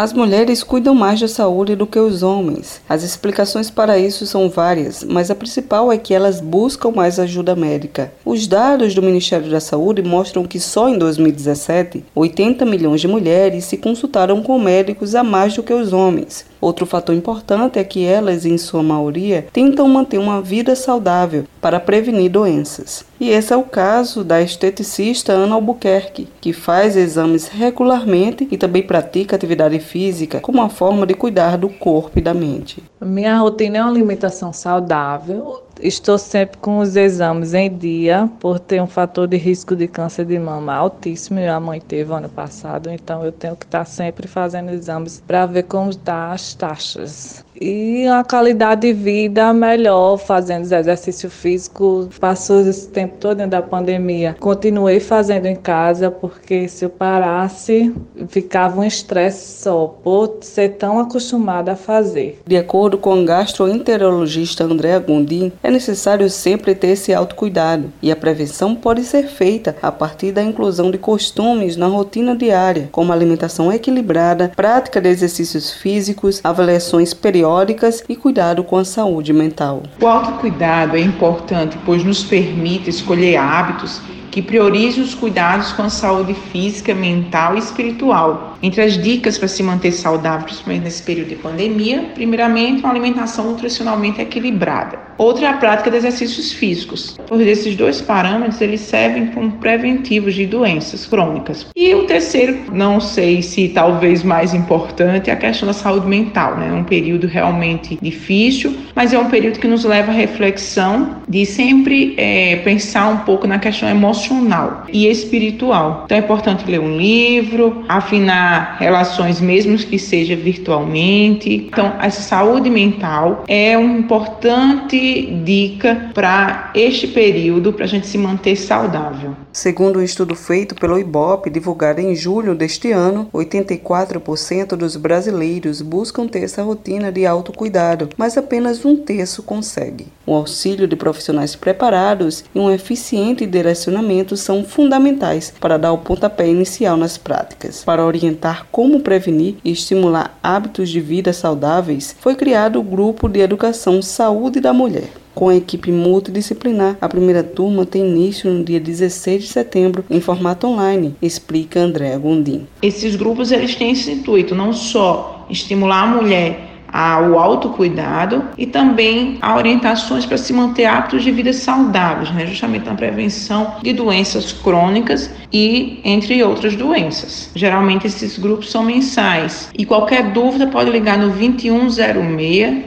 As mulheres cuidam mais da saúde do que os homens. As explicações para isso são várias, mas a principal é que elas buscam mais ajuda médica. Os dados do Ministério da Saúde mostram que só em 2017, 80 milhões de mulheres se consultaram com médicos a mais do que os homens. Outro fator importante é que elas, em sua maioria, tentam manter uma vida saudável para prevenir doenças. E esse é o caso da esteticista Ana Albuquerque, que faz exames regularmente e também pratica atividade física como uma forma de cuidar do corpo e da mente. Minha rotina é uma alimentação saudável. Estou sempre com os exames em dia, por ter um fator de risco de câncer de mama altíssimo. Minha mãe teve ano passado, então eu tenho que estar sempre fazendo exames para ver como estão tá as taxas e a qualidade de vida melhor fazendo exercício físico. Passou esse tempo todo da pandemia, continuei fazendo em casa porque se eu parasse ficava um estresse só por ser tão acostumada a fazer. De acordo com o gastroenterologista André Gondim, é necessário sempre ter esse autocuidado e a prevenção pode ser feita a partir da inclusão de costumes na rotina diária, como alimentação equilibrada, prática de exercícios físicos, avaliações periódicas periódicas e cuidado com a saúde mental. O autocuidado é importante, pois nos permite escolher hábitos que priorize os cuidados com a saúde física, mental e espiritual. Entre as dicas para se manter saudável, principalmente nesse período de pandemia, primeiramente, uma alimentação nutricionalmente equilibrada. Outra é a prática de exercícios físicos, pois esses dois parâmetros eles servem como preventivos de doenças crônicas. E o terceiro, não sei se talvez mais importante, é a questão da saúde mental. Né? É um período realmente difícil, mas é um período que nos leva à reflexão de sempre é, pensar um pouco na questão emocional e espiritual. Então é importante ler um livro, afinar relações mesmo que seja virtualmente. Então a saúde mental é uma importante dica para este período para a gente se manter saudável. Segundo um estudo feito pelo IBOP divulgado em julho deste ano, 84% dos brasileiros buscam ter essa rotina de autocuidado, mas apenas um terço consegue. O auxílio de profissionais preparados e um eficiente direcionamento são fundamentais para dar o pontapé inicial nas práticas. Para orientar como prevenir e estimular hábitos de vida saudáveis, foi criado o Grupo de Educação Saúde da Mulher. Com a equipe multidisciplinar, a primeira turma tem início no dia 16 de setembro em formato online, explica Andréa Gondim. Esses grupos eles têm esse intuito não só estimular a mulher ao autocuidado e também a orientações para se manter hábitos de vida saudáveis, né? justamente na prevenção de doenças crônicas e entre outras doenças. Geralmente esses grupos são mensais e qualquer dúvida pode ligar no 2106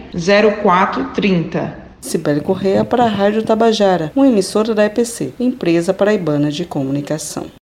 0430. Sibeli Correia para a Rádio Tabajara, uma emissora da EPC, Empresa Paraibana de Comunicação.